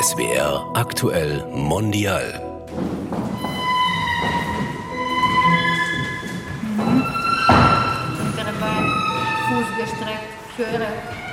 SWR aktuell mondial. Fuß gestreckt.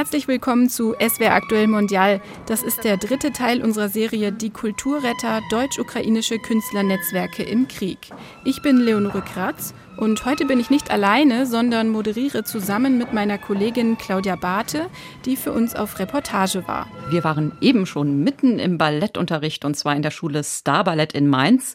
Herzlich willkommen zu SWR Aktuell Mondial. Das ist der dritte Teil unserer Serie Die Kulturretter deutsch-ukrainische Künstlernetzwerke im Krieg. Ich bin Leonore Kratz und heute bin ich nicht alleine, sondern moderiere zusammen mit meiner Kollegin Claudia Barthe, die für uns auf Reportage war. Wir waren eben schon mitten im Ballettunterricht und zwar in der Schule Star Ballett in Mainz.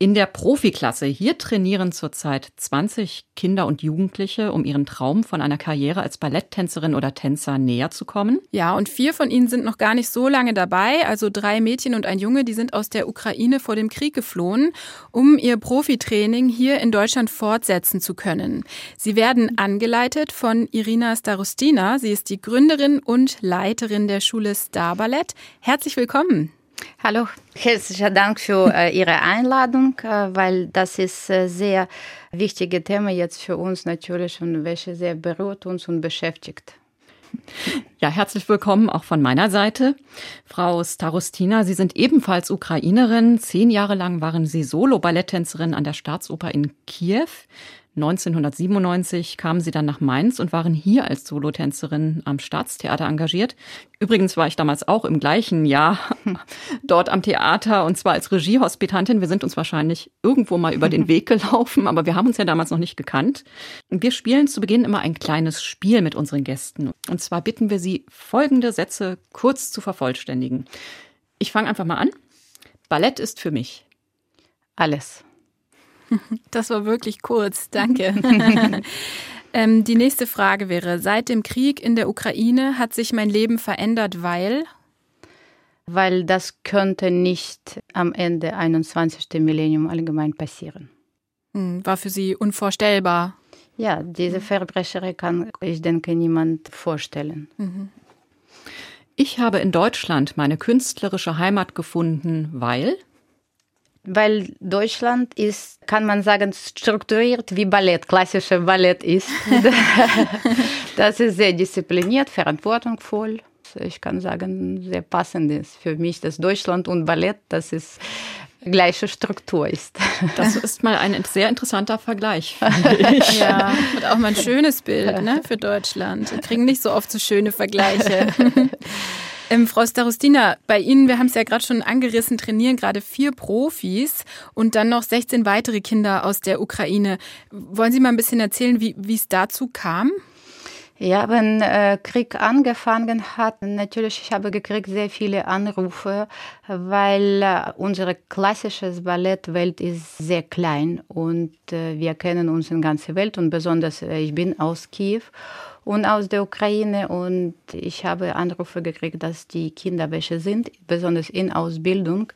In der Profiklasse. Hier trainieren zurzeit 20 Kinder und Jugendliche, um ihren Traum von einer Karriere als Balletttänzerin oder Tänzer näher zu kommen. Ja, und vier von ihnen sind noch gar nicht so lange dabei. Also drei Mädchen und ein Junge, die sind aus der Ukraine vor dem Krieg geflohen, um ihr Profitraining hier in Deutschland fortsetzen zu können. Sie werden angeleitet von Irina Starostina. Sie ist die Gründerin und Leiterin der Schule Star Ballett. Herzlich willkommen. Hallo, herzlichen Dank für äh, Ihre Einladung, äh, weil das ist äh, sehr wichtige Thema jetzt für uns natürlich und welche sehr berührt uns und beschäftigt. Ja, herzlich willkommen auch von meiner Seite. Frau Starostina, Sie sind ebenfalls Ukrainerin. Zehn Jahre lang waren Sie Solo-Balletttänzerin an der Staatsoper in Kiew. 1997 kamen sie dann nach Mainz und waren hier als Solotänzerin am Staatstheater engagiert. Übrigens war ich damals auch im gleichen Jahr dort am Theater und zwar als Regiehospitantin. Wir sind uns wahrscheinlich irgendwo mal über den Weg gelaufen, aber wir haben uns ja damals noch nicht gekannt. Wir spielen zu Beginn immer ein kleines Spiel mit unseren Gästen. Und zwar bitten wir sie, folgende Sätze kurz zu vervollständigen. Ich fange einfach mal an. Ballett ist für mich. Alles. Das war wirklich kurz, danke. ähm, die nächste Frage wäre, seit dem Krieg in der Ukraine hat sich mein Leben verändert, weil? Weil das könnte nicht am Ende 21. Millennium allgemein passieren. Hm, war für Sie unvorstellbar. Ja, diese Verbrecherin kann, ich denke, niemand vorstellen. Mhm. Ich habe in Deutschland meine künstlerische Heimat gefunden, weil? Weil Deutschland ist, kann man sagen, strukturiert wie Ballett, klassische Ballett ist. das ist sehr diszipliniert, verantwortungsvoll. Ich kann sagen, sehr passend ist für mich, dass Deutschland und Ballett, das ist gleiche Struktur ist. Das ist mal ein sehr interessanter Vergleich, finde ich. Ja, und auch mal ein schönes Bild ne, für Deutschland. Wir kriegen nicht so oft so schöne Vergleiche. Ähm, Frau Starostina, bei Ihnen, wir haben es ja gerade schon angerissen, trainieren gerade vier Profis und dann noch 16 weitere Kinder aus der Ukraine. Wollen Sie mal ein bisschen erzählen, wie es dazu kam? Ja, wenn äh, Krieg angefangen hat, natürlich, ich habe gekriegt sehr viele Anrufe, weil äh, unsere klassische Ballettwelt ist sehr klein und äh, wir kennen uns in ganzer Welt und besonders äh, ich bin aus Kiew und aus der Ukraine. Und ich habe Anrufe gekriegt, dass die Kinder welche sind, besonders in Ausbildung,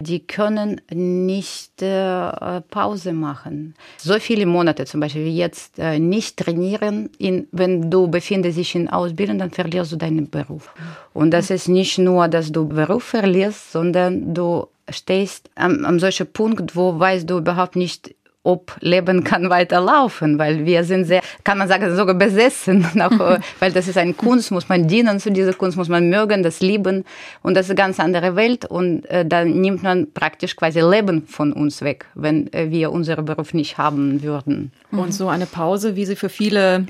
die können nicht äh, Pause machen. So viele Monate zum Beispiel wie jetzt äh, nicht trainieren. In, wenn du befindest dich in Ausbildung, dann verlierst du deinen Beruf. Und das ist nicht nur, dass du Beruf verlierst, sondern du stehst am, am solchen Punkt, wo weißt du überhaupt nicht, ob Leben kann weiterlaufen, weil wir sind sehr, kann man sagen, sogar besessen, nach, weil das ist eine Kunst, muss man dienen zu dieser Kunst, muss man mögen, das lieben und das ist eine ganz andere Welt und äh, dann nimmt man praktisch quasi Leben von uns weg, wenn äh, wir unseren Beruf nicht haben würden. Und so eine Pause, wie sie für viele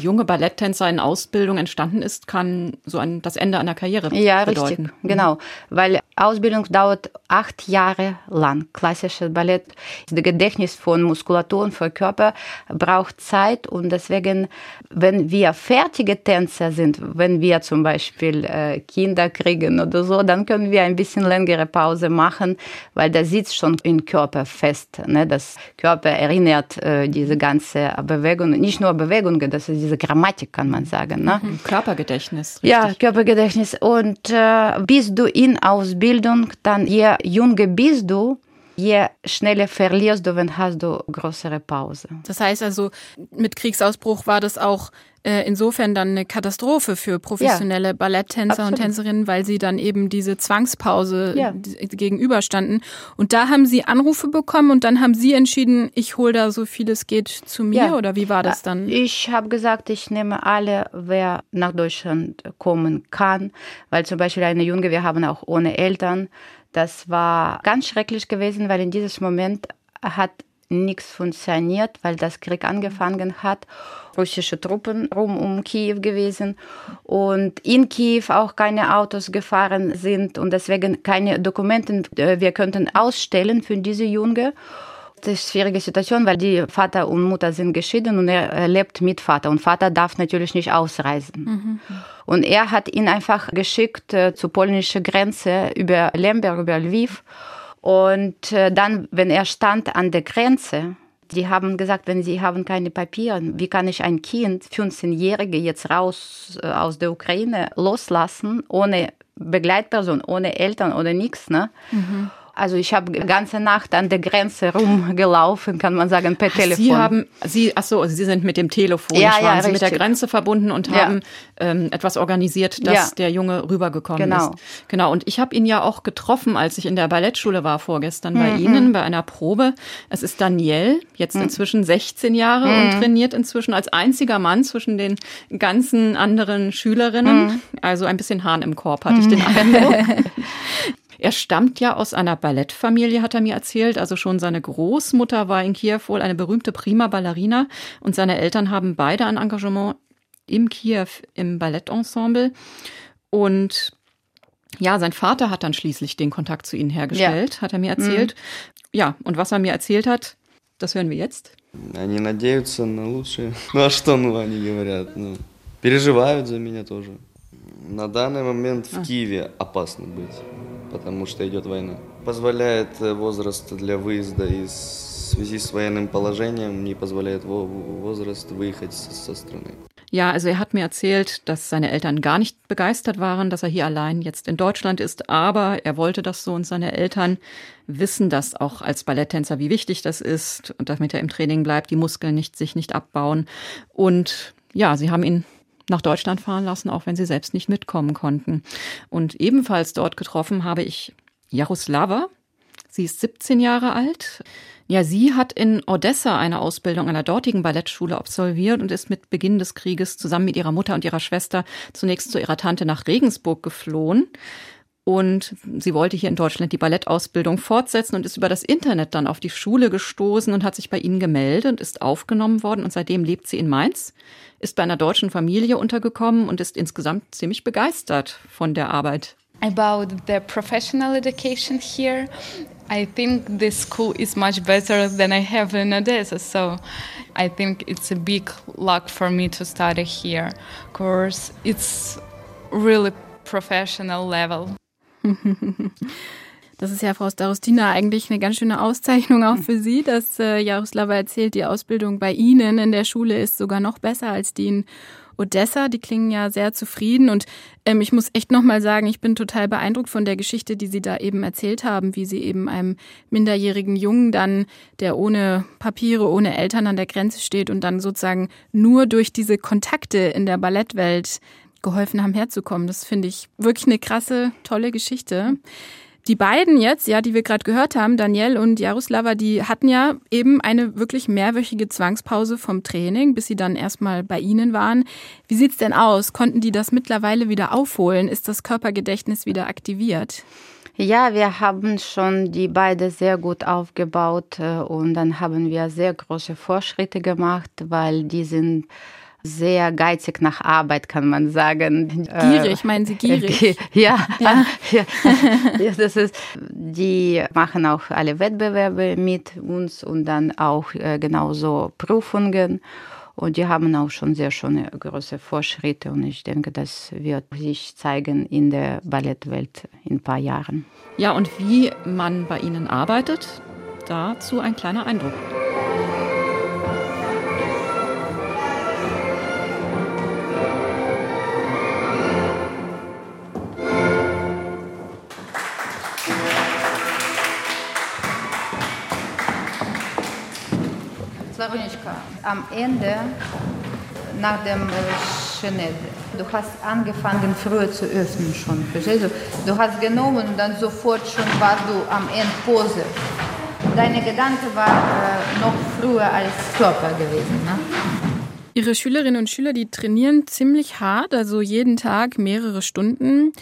junge Balletttänzer in Ausbildung entstanden ist, kann so ein, das Ende einer Karriere ja, bedeuten. Ja, richtig, genau. Weil Ausbildung dauert acht Jahre lang. Klassisches Ballett, das Gedächtnis von Muskulatur und von Körper braucht Zeit und deswegen, wenn wir fertige Tänzer sind, wenn wir zum Beispiel äh, Kinder kriegen oder so, dann können wir ein bisschen längere Pause machen, weil da sitzt schon im Körper fest. Ne? Das Körper erinnert äh, diese ganze Bewegung, nicht nur Bewegungen, das ist diese Grammatik, kann man sagen. Ne? Mhm. Körpergedächtnis. Richtig. Ja, Körpergedächtnis. Und äh, bist du in Ausbildung, dann je jünger bist du, je schneller verlierst du, wenn hast du größere Pause. Das heißt also, mit Kriegsausbruch war das auch äh, insofern dann eine Katastrophe für professionelle ja, Balletttänzer absolut. und Tänzerinnen, weil sie dann eben diese Zwangspause ja. gegenüberstanden. Und da haben sie Anrufe bekommen und dann haben sie entschieden, ich hole da so viel es geht zu mir ja. oder wie war das dann? Ich habe gesagt, ich nehme alle, wer nach Deutschland kommen kann, weil zum Beispiel eine Junge, wir haben auch ohne Eltern. Das war ganz schrecklich gewesen, weil in diesem Moment hat nichts funktioniert, weil das Krieg angefangen hat. Russische Truppen rum um Kiew gewesen und in Kiew auch keine Autos gefahren sind und deswegen keine Dokumente äh, wir könnten ausstellen für diese Junge. Das ist eine schwierige Situation, weil die Vater und Mutter sind geschieden und er lebt mit Vater und Vater darf natürlich nicht ausreisen. Mhm. Und er hat ihn einfach geschickt äh, zur polnischen Grenze über Lemberg, über Lviv. Und äh, dann, wenn er stand an der Grenze, die haben gesagt, wenn sie haben keine Papiere, wie kann ich ein Kind, 15-Jährige, jetzt raus äh, aus der Ukraine loslassen, ohne Begleitperson, ohne Eltern oder nichts. Ne? Mhm. Also ich habe ganze Nacht an der Grenze rumgelaufen, kann man sagen, per ach, Telefon. Sie haben, Sie, ach so, Sie sind mit dem Telefon, ja, waren ja, Sie mit der Grenze verbunden und ja. haben ähm, etwas organisiert, dass ja. der Junge rübergekommen genau. ist. Genau. Und ich habe ihn ja auch getroffen, als ich in der Ballettschule war vorgestern mhm. bei Ihnen bei einer Probe. Es ist Daniel, jetzt mhm. inzwischen 16 Jahre mhm. und trainiert inzwischen als einziger Mann zwischen den ganzen anderen Schülerinnen. Mhm. Also ein bisschen Hahn im Korb hatte ich den mhm. Eindruck. Er stammt ja aus einer Ballettfamilie, hat er mir erzählt. Also schon seine Großmutter war in Kiew wohl eine berühmte prima Ballerina und seine Eltern haben beide ein Engagement im Kiew im Ballettensemble. Und ja, sein Vater hat dann schließlich den Kontakt zu ihnen hergestellt, ja. hat er mir erzählt. Mhm. Ja, und was er mir erzählt hat, das hören wir jetzt. Они надеются на лучшее. Ну а что, ну, они говорят, ну, переживают за меня тоже. На данный момент в а. Киеве опасно быть, потому что идет война. Позволяет э, возраст для выезда из в связи с военным положением, не позволяет возраст выехать со страны. Ja, also er hat mir erzählt, dass seine Eltern gar nicht begeistert waren, dass er hier allein jetzt in Deutschland ist, aber er wollte das so und seine Eltern wissen das auch als Balletttänzer, wie wichtig das ist und damit er im Training bleibt, die Muskeln nicht, sich nicht abbauen. Und ja, sie haben ihn nach Deutschland fahren lassen, auch wenn sie selbst nicht mitkommen konnten. Und ebenfalls dort getroffen habe ich Jaroslava. Sie ist 17 Jahre alt. Ja, sie hat in Odessa eine Ausbildung an der dortigen Ballettschule absolviert und ist mit Beginn des Krieges zusammen mit ihrer Mutter und ihrer Schwester zunächst zu ihrer Tante nach Regensburg geflohen. Und sie wollte hier in Deutschland die Ballettausbildung fortsetzen und ist über das Internet dann auf die Schule gestoßen und hat sich bei ihnen gemeldet und ist aufgenommen worden. Und seitdem lebt sie in Mainz, ist bei einer deutschen Familie untergekommen und ist insgesamt ziemlich begeistert von der Arbeit. About the professional education here, I think this school is much better than I have in Odessa. So I think it's a big luck for me to study here. Of course, it's really professional level. Das ist ja, Frau Starostina, eigentlich eine ganz schöne Auszeichnung auch für Sie, dass äh, Jaroslava erzählt, die Ausbildung bei Ihnen in der Schule ist sogar noch besser als die in Odessa. Die klingen ja sehr zufrieden und ähm, ich muss echt nochmal sagen, ich bin total beeindruckt von der Geschichte, die Sie da eben erzählt haben, wie Sie eben einem minderjährigen Jungen dann, der ohne Papiere, ohne Eltern an der Grenze steht und dann sozusagen nur durch diese Kontakte in der Ballettwelt geholfen haben, herzukommen. Das finde ich wirklich eine krasse, tolle Geschichte. Die beiden jetzt, ja, die wir gerade gehört haben, Daniel und Jaroslava, die hatten ja eben eine wirklich mehrwöchige Zwangspause vom Training, bis sie dann erstmal bei Ihnen waren. Wie sieht's denn aus? Konnten die das mittlerweile wieder aufholen? Ist das Körpergedächtnis wieder aktiviert? Ja, wir haben schon die beiden sehr gut aufgebaut äh, und dann haben wir sehr große Fortschritte gemacht, weil die sind sehr geizig nach Arbeit, kann man sagen. Gierig, meinen Sie gierig? Ja, ja. ja. ja das ist, die machen auch alle Wettbewerbe mit uns und dann auch äh, genauso Prüfungen. Und die haben auch schon sehr schöne große Fortschritte und ich denke, das wird sich zeigen in der Ballettwelt in ein paar Jahren. Ja, und wie man bei Ihnen arbeitet, dazu ein kleiner Eindruck. Slawonischka, am Ende nach dem Chenet. Du hast angefangen früher zu öffnen schon. Verstehst du? Du hast genommen und dann sofort schon warst du am Ende Pose. Deine Gedanke war äh, noch früher als Körper gewesen. Ne? Ihre Schülerinnen und Schüler, die trainieren ziemlich hart, also jeden Tag mehrere Stunden.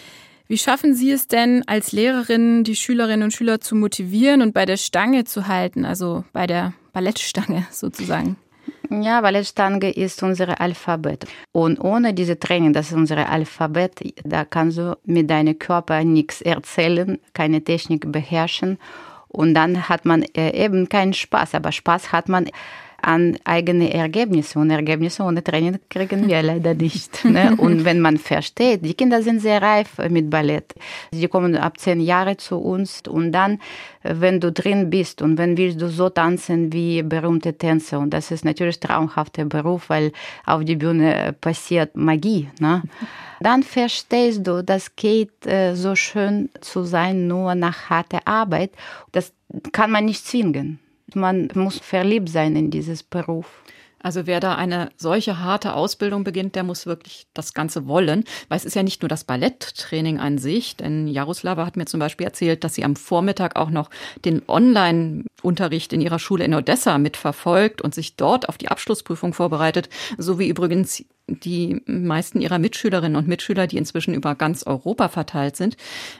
Wie schaffen Sie es denn als Lehrerin, die Schülerinnen und Schüler zu motivieren und bei der Stange zu halten, also bei der Ballettstange sozusagen? Ja, Ballettstange ist unser Alphabet. Und ohne diese Training, das ist unser Alphabet, da kannst du mit deinem Körper nichts erzählen, keine Technik beherrschen. Und dann hat man äh, eben keinen Spaß. Aber Spaß hat man an eigene Ergebnisse. Und Ergebnisse ohne Training kriegen wir leider nicht. Ne? Und wenn man versteht, die Kinder sind sehr reif mit Ballett. Sie kommen ab zehn Jahre zu uns und dann, wenn du drin bist und wenn willst du so tanzen wie berühmte Tänzer. Und das ist natürlich traumhafter Beruf, weil auf die Bühne passiert Magie. Ne? Dann verstehst du, das geht äh, so schön zu sein, nur nach harter Arbeit. Das kann man nicht zwingen. Man muss verliebt sein in dieses Beruf. Also wer da eine solche harte Ausbildung beginnt, der muss wirklich das Ganze wollen. Weil es ist ja nicht nur das Balletttraining an sich, denn Jaroslava hat mir zum Beispiel erzählt, dass sie am Vormittag auch noch den Online-Unterricht in ihrer Schule in Odessa mitverfolgt und sich dort auf die Abschlussprüfung vorbereitet, so wie übrigens die meisten ihrer Mitschülerinnen und Mitschüler, die inzwischen über ganz Europa verteilt sind.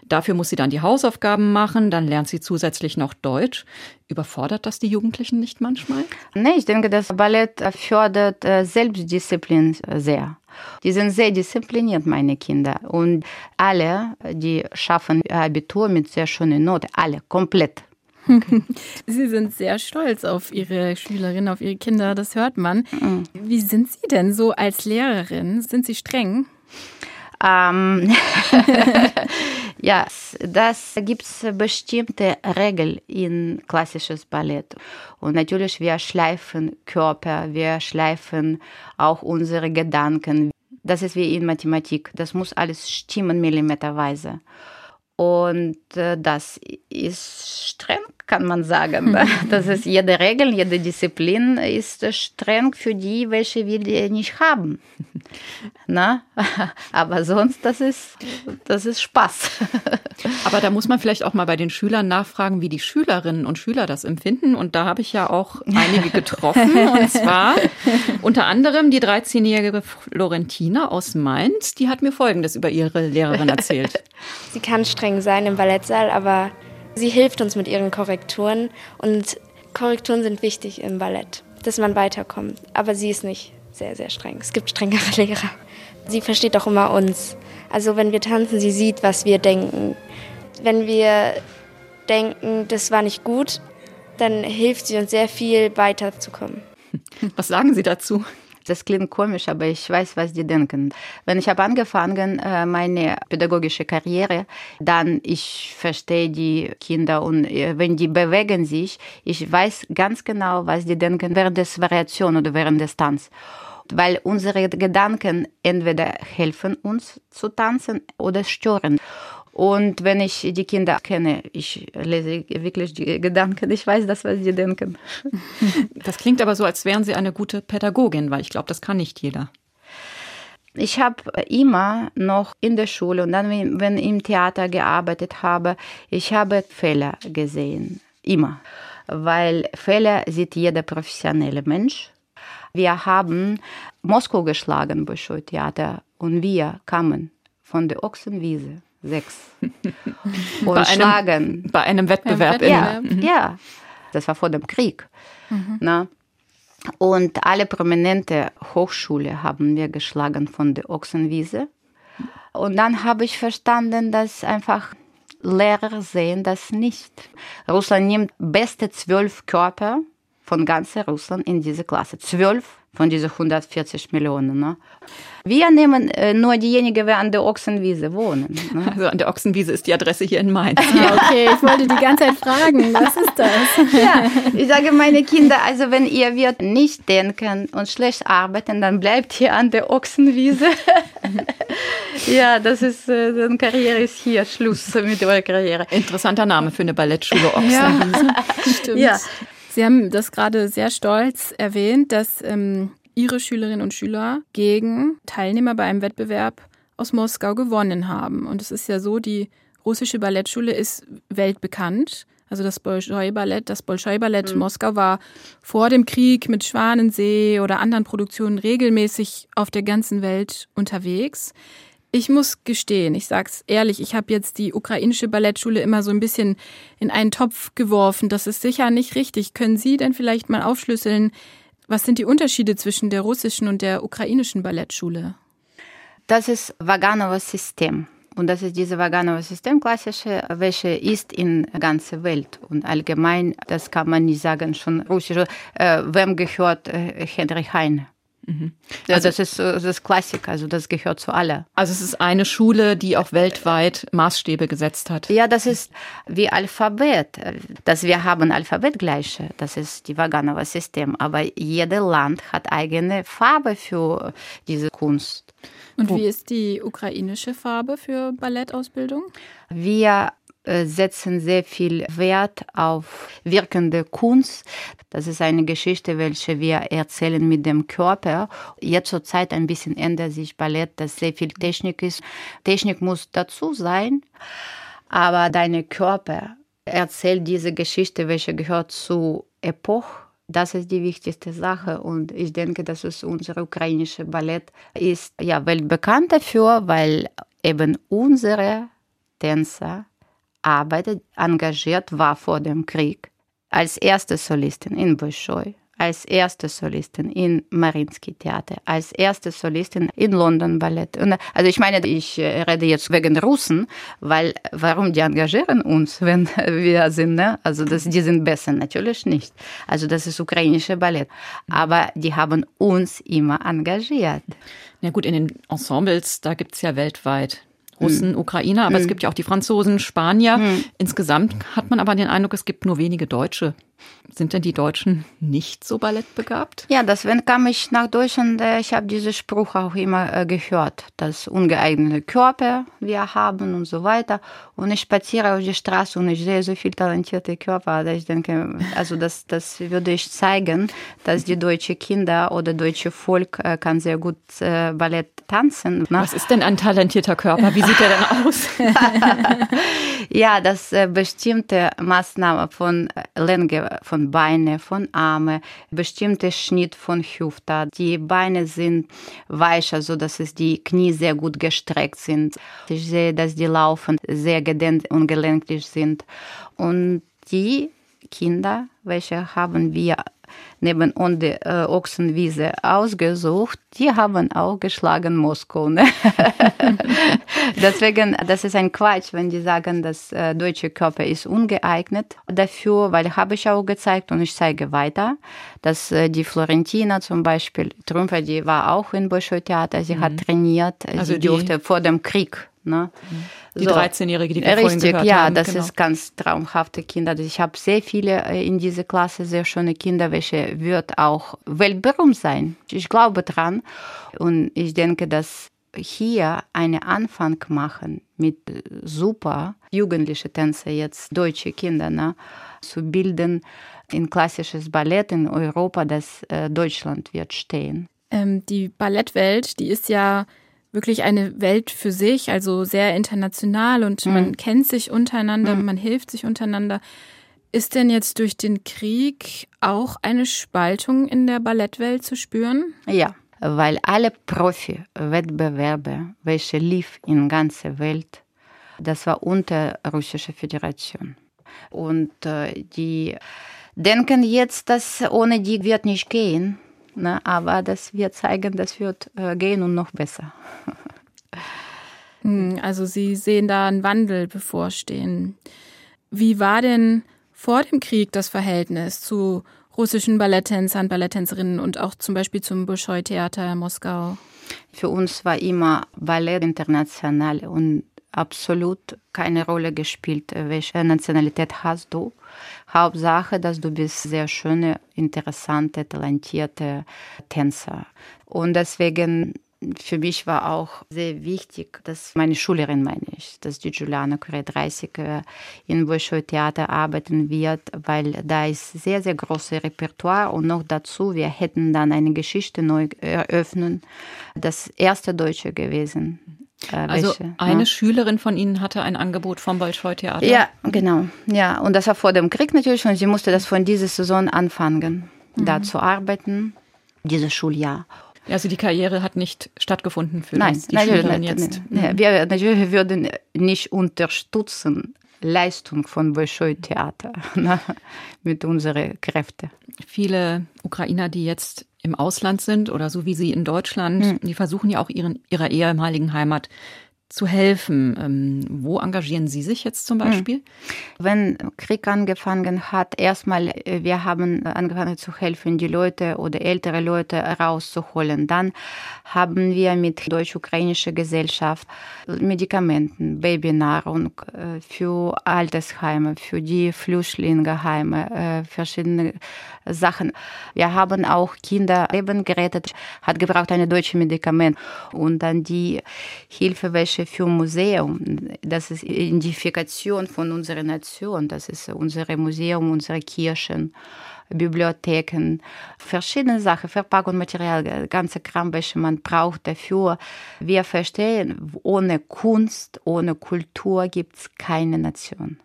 Dafür muss sie dann die Hausaufgaben machen, dann lernt sie zusätzlich noch Deutsch. Überfordert das die Jugendlichen nicht manchmal? Nee, ich denke, das Ballett fördert äh, Selbstdisziplin sehr. Die sind sehr diszipliniert, meine Kinder. Und alle, die schaffen Abitur mit sehr schönen Noten, alle, komplett. Sie sind sehr stolz auf Ihre Schülerinnen, auf Ihre Kinder, das hört man. Mhm. Wie sind Sie denn so als Lehrerin? Sind Sie streng? Ähm, ja, das gibt es bestimmte Regeln in klassisches Ballett. Und natürlich, wir schleifen Körper, wir schleifen auch unsere Gedanken. Das ist wie in Mathematik. Das muss alles stimmen, millimeterweise. Und äh, das ist streng, kann man sagen. Das ist jede Regel, jede Disziplin ist streng für die, welche wir nicht haben. Na? Aber sonst, das ist, das ist Spaß. Aber da muss man vielleicht auch mal bei den Schülern nachfragen, wie die Schülerinnen und Schüler das empfinden. Und da habe ich ja auch einige getroffen. Und zwar unter anderem die 13-jährige Florentina aus Mainz. Die hat mir Folgendes über ihre Lehrerin erzählt. Sie kann streng streng sein im Ballettsaal, aber sie hilft uns mit ihren Korrekturen und Korrekturen sind wichtig im Ballett, dass man weiterkommt. Aber sie ist nicht sehr, sehr streng. Es gibt strengere Lehrer. Sie versteht auch immer uns. Also wenn wir tanzen, sie sieht, was wir denken. Wenn wir denken, das war nicht gut, dann hilft sie uns sehr viel weiterzukommen. Was sagen Sie dazu? Das klingt komisch, aber ich weiß, was die denken. Wenn ich habe angefangen, äh, meine pädagogische Karriere, dann ich verstehe die Kinder und äh, wenn die bewegen sich, ich weiß ganz genau, was die denken während des Variation oder während des Tanz weil unsere Gedanken entweder helfen uns zu tanzen oder stören. Und wenn ich die Kinder kenne, ich lese wirklich die Gedanken, ich weiß das, was sie denken. Das klingt aber so, als wären Sie eine gute Pädagogin, weil ich glaube, das kann nicht jeder. Ich habe immer noch in der Schule und dann, wenn ich im Theater gearbeitet habe, ich habe Fehler gesehen. Immer. Weil Fehler sieht jeder professionelle Mensch. Wir haben Moskau geschlagen bei Showtheater und wir kamen von der Ochsenwiese sechs. Und bei schlagen. bei einem Wettbewerb. Ja, mhm. ja, das war vor dem Krieg. Mhm. Na? Und alle prominente Hochschule haben wir geschlagen von der Ochsenwiese. Und dann habe ich verstanden, dass einfach Lehrer sehen das nicht. Russland nimmt beste zwölf Körper von ganz Russland in diese Klasse. Zwölf von diesen 140 Millionen. Ne? Wir nehmen äh, nur diejenigen, die an der Ochsenwiese wohnen. Ne? Also an der Ochsenwiese ist die Adresse hier in Mainz. Ja, okay, ich wollte die ganze Zeit fragen, was ist das? Ja, ich sage meine Kinder, also wenn ihr wird nicht denken und schlecht arbeiten, dann bleibt ihr an der Ochsenwiese. ja, das ist, äh, dann Karriere ist hier, Schluss mit eurer Karriere. Interessanter Name für eine Ballettschule Ochsenwiese. Ja, Stimmt. Ja. Sie haben das gerade sehr stolz erwähnt, dass ähm, ihre Schülerinnen und Schüler gegen Teilnehmer bei einem Wettbewerb aus Moskau gewonnen haben. Und es ist ja so, die russische Ballettschule ist weltbekannt. Also das Bolschoi-Ballett, das Bolschoi-Ballett mhm. Moskau war vor dem Krieg mit Schwanensee oder anderen Produktionen regelmäßig auf der ganzen Welt unterwegs. Ich muss gestehen, ich sag's ehrlich, ich habe jetzt die ukrainische Ballettschule immer so ein bisschen in einen Topf geworfen. Das ist sicher nicht richtig. Können Sie denn vielleicht mal aufschlüsseln, was sind die Unterschiede zwischen der russischen und der ukrainischen Ballettschule? Das ist Vaganovas System. Und das ist diese Vaganovo System klassische, welche ist in der ganzen Welt. Und allgemein, das kann man nicht sagen, schon russisch. Äh, wem gehört äh, Henry Heine? Mhm. Also, das ist das ist Klassik, also das gehört zu alle. Also es ist eine Schule, die auch weltweit Maßstäbe gesetzt hat. Ja, das ist wie Alphabet. Dass wir haben Alphabet gleiche, das ist die Vaganova System, aber jedes Land hat eigene Farbe für diese Kunst. Und wie ist die ukrainische Farbe für Ballettausbildung? Wir äh, setzen sehr viel Wert auf wirkende Kunst. Das ist eine Geschichte, welche wir erzählen mit dem Körper. Jetzt zur Zeit ein bisschen ändert sich Ballett, dass sehr viel Technik ist. Technik muss dazu sein, aber deine Körper erzählt diese Geschichte, welche gehört zu Epoche das ist die wichtigste Sache und ich denke, dass es unser ukrainische Ballett ist ja weltbekannt dafür, weil eben unsere Tänzer arbeitet, engagiert war vor dem Krieg als erste Solistin in Bolshoi als erste Solistin in Marinsky Theater, als erste Solistin in London Ballett. Und also ich meine, ich äh, rede jetzt wegen Russen, weil warum die engagieren uns, wenn wir sind, ne? Also das, die sind besser, natürlich nicht. Also das ist ukrainische Ballett. Aber die haben uns immer engagiert. Na gut, in den Ensembles, da gibt's ja weltweit Russen, hm. Ukrainer, aber hm. es gibt ja auch die Franzosen, Spanier. Hm. Insgesamt hat man aber den Eindruck, es gibt nur wenige Deutsche. Sind denn die Deutschen nicht so ballettbegabt? Ja, deswegen kam ich nach Deutschland. Äh, ich habe diesen Spruch auch immer äh, gehört, dass ungeeignete Körper wir haben und so weiter. Und ich spaziere auf die Straße und ich sehe so viele talentierte Körper. Ich denke, also das, das würde ich zeigen, dass die deutsche Kinder oder deutsche Volk äh, kann sehr gut Ballett tanzen. Ne? Was ist denn ein talentierter Körper? Wie sieht der denn aus? ja, das bestimmte Maßnahmen von Länge von Beine, von Arme, bestimmter Schnitt von Hüfte. Die Beine sind weicher, so dass es die Knie sehr gut gestreckt sind. Ich sehe, dass die Laufen sehr gedehnt und gelenklich sind. Und die Kinder, welche haben wir neben der äh, Ochsenwiese ausgesucht, die haben auch geschlagen Moskau. Ne? Deswegen, das ist ein Quatsch, wenn die sagen, dass äh, deutsche Körper ist ungeeignet dafür, weil habe ich auch gezeigt und ich zeige weiter, dass äh, die Florentina zum Beispiel, Trümpfer, die war auch in Bolshoi Theater, sie mhm. hat trainiert, also sie durfte vor dem Krieg Ne? Die so. 13-Jährige, die wir Richtig, vorhin gehört ja, haben. das genau. ist ganz traumhafte Kinder. Ich habe sehr viele äh, in dieser Klasse, sehr schöne Kinder, welche wird auch weltberühmt sein. Ich glaube dran und ich denke, dass hier einen Anfang machen mit super jugendlichen Tänzer, jetzt deutsche Kinder, ne, zu bilden in klassisches Ballett in Europa, das äh, Deutschland wird stehen. Ähm, die Ballettwelt, die ist ja wirklich eine Welt für sich, also sehr international und mhm. man kennt sich untereinander, mhm. man hilft sich untereinander. Ist denn jetzt durch den Krieg auch eine Spaltung in der Ballettwelt zu spüren? Ja, weil alle Profi-Wettbewerbe, welche lief in ganzer Welt, das war unter russischer Föderation. Und äh, die denken jetzt, dass ohne die wird nicht gehen. Ne? Aber das wird zeigen, das wird äh, gehen und noch besser. Hm, also Sie sehen da einen Wandel bevorstehen. Wie war denn vor dem Krieg das Verhältnis zu russischen Balletttänzern, Balletttänzerinnen und auch zum Beispiel zum Bolschoi-Theater in Moskau? Für uns war immer Ballett international und absolut keine Rolle gespielt, welche Nationalität hast du. Hauptsache, dass du bist sehr schöne, interessante, talentierte Tänzer. Und deswegen für mich war auch sehr wichtig, dass meine Schülerin, meine ich, dass die Juliana Correa 30 in Bolshoi Theater arbeiten wird, weil da ist sehr, sehr großes Repertoire und noch dazu, wir hätten dann eine Geschichte neu eröffnen. Das erste Deutsche gewesen. Äh, also welche, eine ja. Schülerin von Ihnen hatte ein Angebot vom Bolshoi Theater? Ja, genau. Ja, und das war vor dem Krieg natürlich und sie musste das von dieser Saison anfangen, mhm. da zu arbeiten, dieses Schuljahr. Also die Karriere hat nicht stattgefunden für nein, die natürlich, Schülerin nein, jetzt. Nein, wir natürlich würden nicht unterstützen Leistung von Bolshoi Theater ne, mit unseren Kräften. Viele Ukrainer, die jetzt im Ausland sind oder so wie Sie in Deutschland, hm. die versuchen ja auch ihren, ihrer ehemaligen Heimat zu helfen. Ähm, wo engagieren Sie sich jetzt zum hm. Beispiel? Wenn Krieg angefangen hat, erstmal, äh, wir haben angefangen zu helfen, die Leute oder ältere Leute rauszuholen. Dann haben wir mit deutsch-ukrainischer Gesellschaft Medikamenten, Babynahrung äh, für Altersheime, für die Flüchtlingeheime, äh, verschiedene Sachen. Wir haben auch Kinderleben gerettet, hat gebraucht eine deutsche Medikament und dann die Hilfewäsche für Museum. Das ist Identifikation von unserer Nation. Das ist unser Museum, unsere Kirchen. Bibliotheken, verschiedene Sachen, Verpackungsmaterial, ganze Kram, welche man braucht dafür. Wir verstehen, ohne Kunst, ohne Kultur gibt es keine Nation.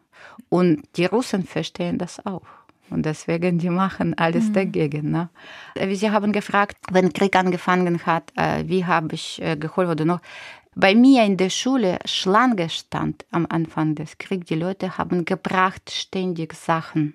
Und die Russen verstehen das auch. Und deswegen, die machen alles mhm. dagegen. Ne? Sie haben gefragt, wenn Krieg angefangen hat, äh, wie habe ich äh, geholfen oder noch. Bei mir in der Schule Schlange stand am Anfang des Kriegs. Die Leute haben gebracht ständig Sachen.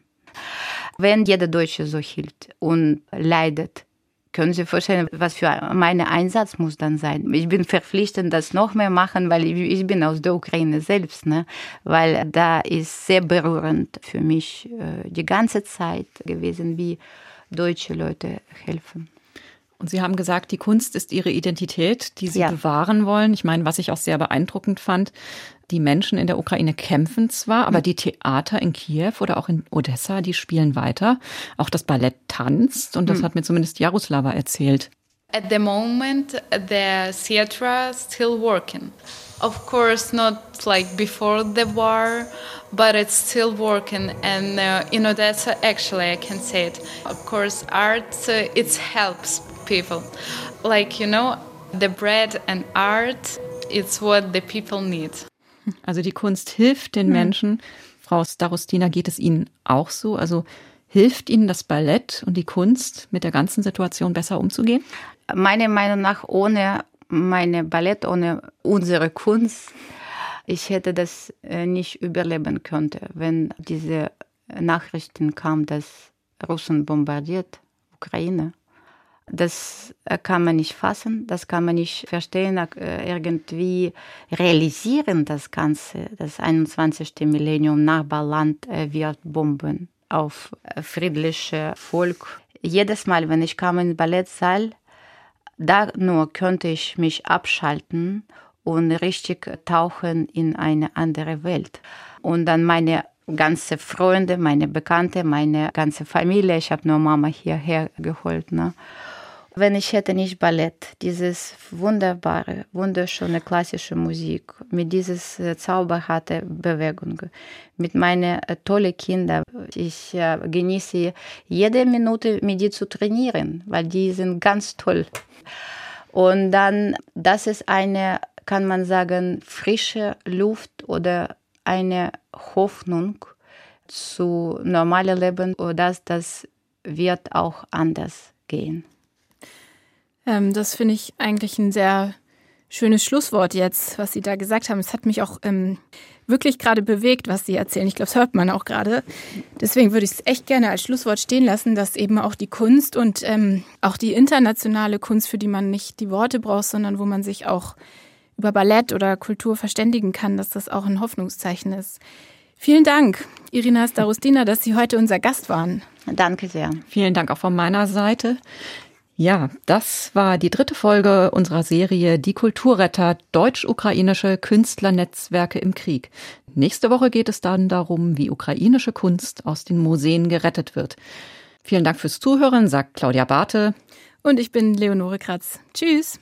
Wenn jeder Deutsche so hielt und leidet, können Sie vorstellen, was für mein Einsatz muss dann sein? Ich bin verpflichtet, das noch mehr machen, weil ich bin aus der Ukraine selbst, ne? weil da ist sehr berührend für mich äh, die ganze Zeit gewesen, wie deutsche Leute helfen. Und Sie haben gesagt, die Kunst ist Ihre Identität, die Sie ja. bewahren wollen. Ich meine, was ich auch sehr beeindruckend fand, die Menschen in der Ukraine kämpfen zwar, aber hm. die Theater in Kiew oder auch in Odessa, die spielen weiter. Auch das Ballett tanzt und das hm. hat mir zumindest Jaroslava erzählt. At the moment, the theater still working. Of course, not like before the war, but it's still working. And uh, in Odessa, actually, I can say it. Of course, art uh, it helps people. Like you know, the bread and art, it's what the people need. Also die Kunst hilft den hm. Menschen. Frau Starostina, geht es Ihnen auch so? Also hilft Ihnen das Ballett und die Kunst, mit der ganzen Situation besser umzugehen? Meiner Meinung nach, ohne meine Ballett, ohne unsere Kunst, ich hätte das äh, nicht überleben können, wenn diese Nachrichten kamen, dass Russen bombardiert Ukraine. Das äh, kann man nicht fassen, das kann man nicht verstehen, äh, irgendwie realisieren das Ganze. Das 21. Millennium Nachbarland wird bomben auf friedliche Volk. Jedes Mal, wenn ich kam in den Ballettsaal, da nur könnte ich mich abschalten und richtig tauchen in eine andere Welt. Und dann meine ganze Freunde, meine Bekannte, meine ganze Familie, ich habe nur Mama hierher geholt. Ne? wenn ich hätte nicht Ballett, dieses wunderbare, wunderschöne klassische Musik, mit dieses äh, zauberhafte Bewegung, mit meinen äh, tollen Kindern. Ich äh, genieße jede Minute mit die zu trainieren, weil die sind ganz toll. Und dann, das ist eine, kann man sagen, frische Luft oder eine Hoffnung zu normalen Leben, oder das wird auch anders gehen. Ähm, das finde ich eigentlich ein sehr schönes Schlusswort jetzt, was Sie da gesagt haben. Es hat mich auch ähm, wirklich gerade bewegt, was Sie erzählen. Ich glaube, das hört man auch gerade. Deswegen würde ich es echt gerne als Schlusswort stehen lassen, dass eben auch die Kunst und ähm, auch die internationale Kunst, für die man nicht die Worte braucht, sondern wo man sich auch über Ballett oder Kultur verständigen kann, dass das auch ein Hoffnungszeichen ist. Vielen Dank, Irina Starostina, dass Sie heute unser Gast waren. Danke sehr. Vielen Dank auch von meiner Seite. Ja, das war die dritte Folge unserer Serie Die Kulturretter deutsch-ukrainische Künstlernetzwerke im Krieg. Nächste Woche geht es dann darum, wie ukrainische Kunst aus den Museen gerettet wird. Vielen Dank fürs Zuhören, sagt Claudia Barthe. Und ich bin Leonore Kratz. Tschüss.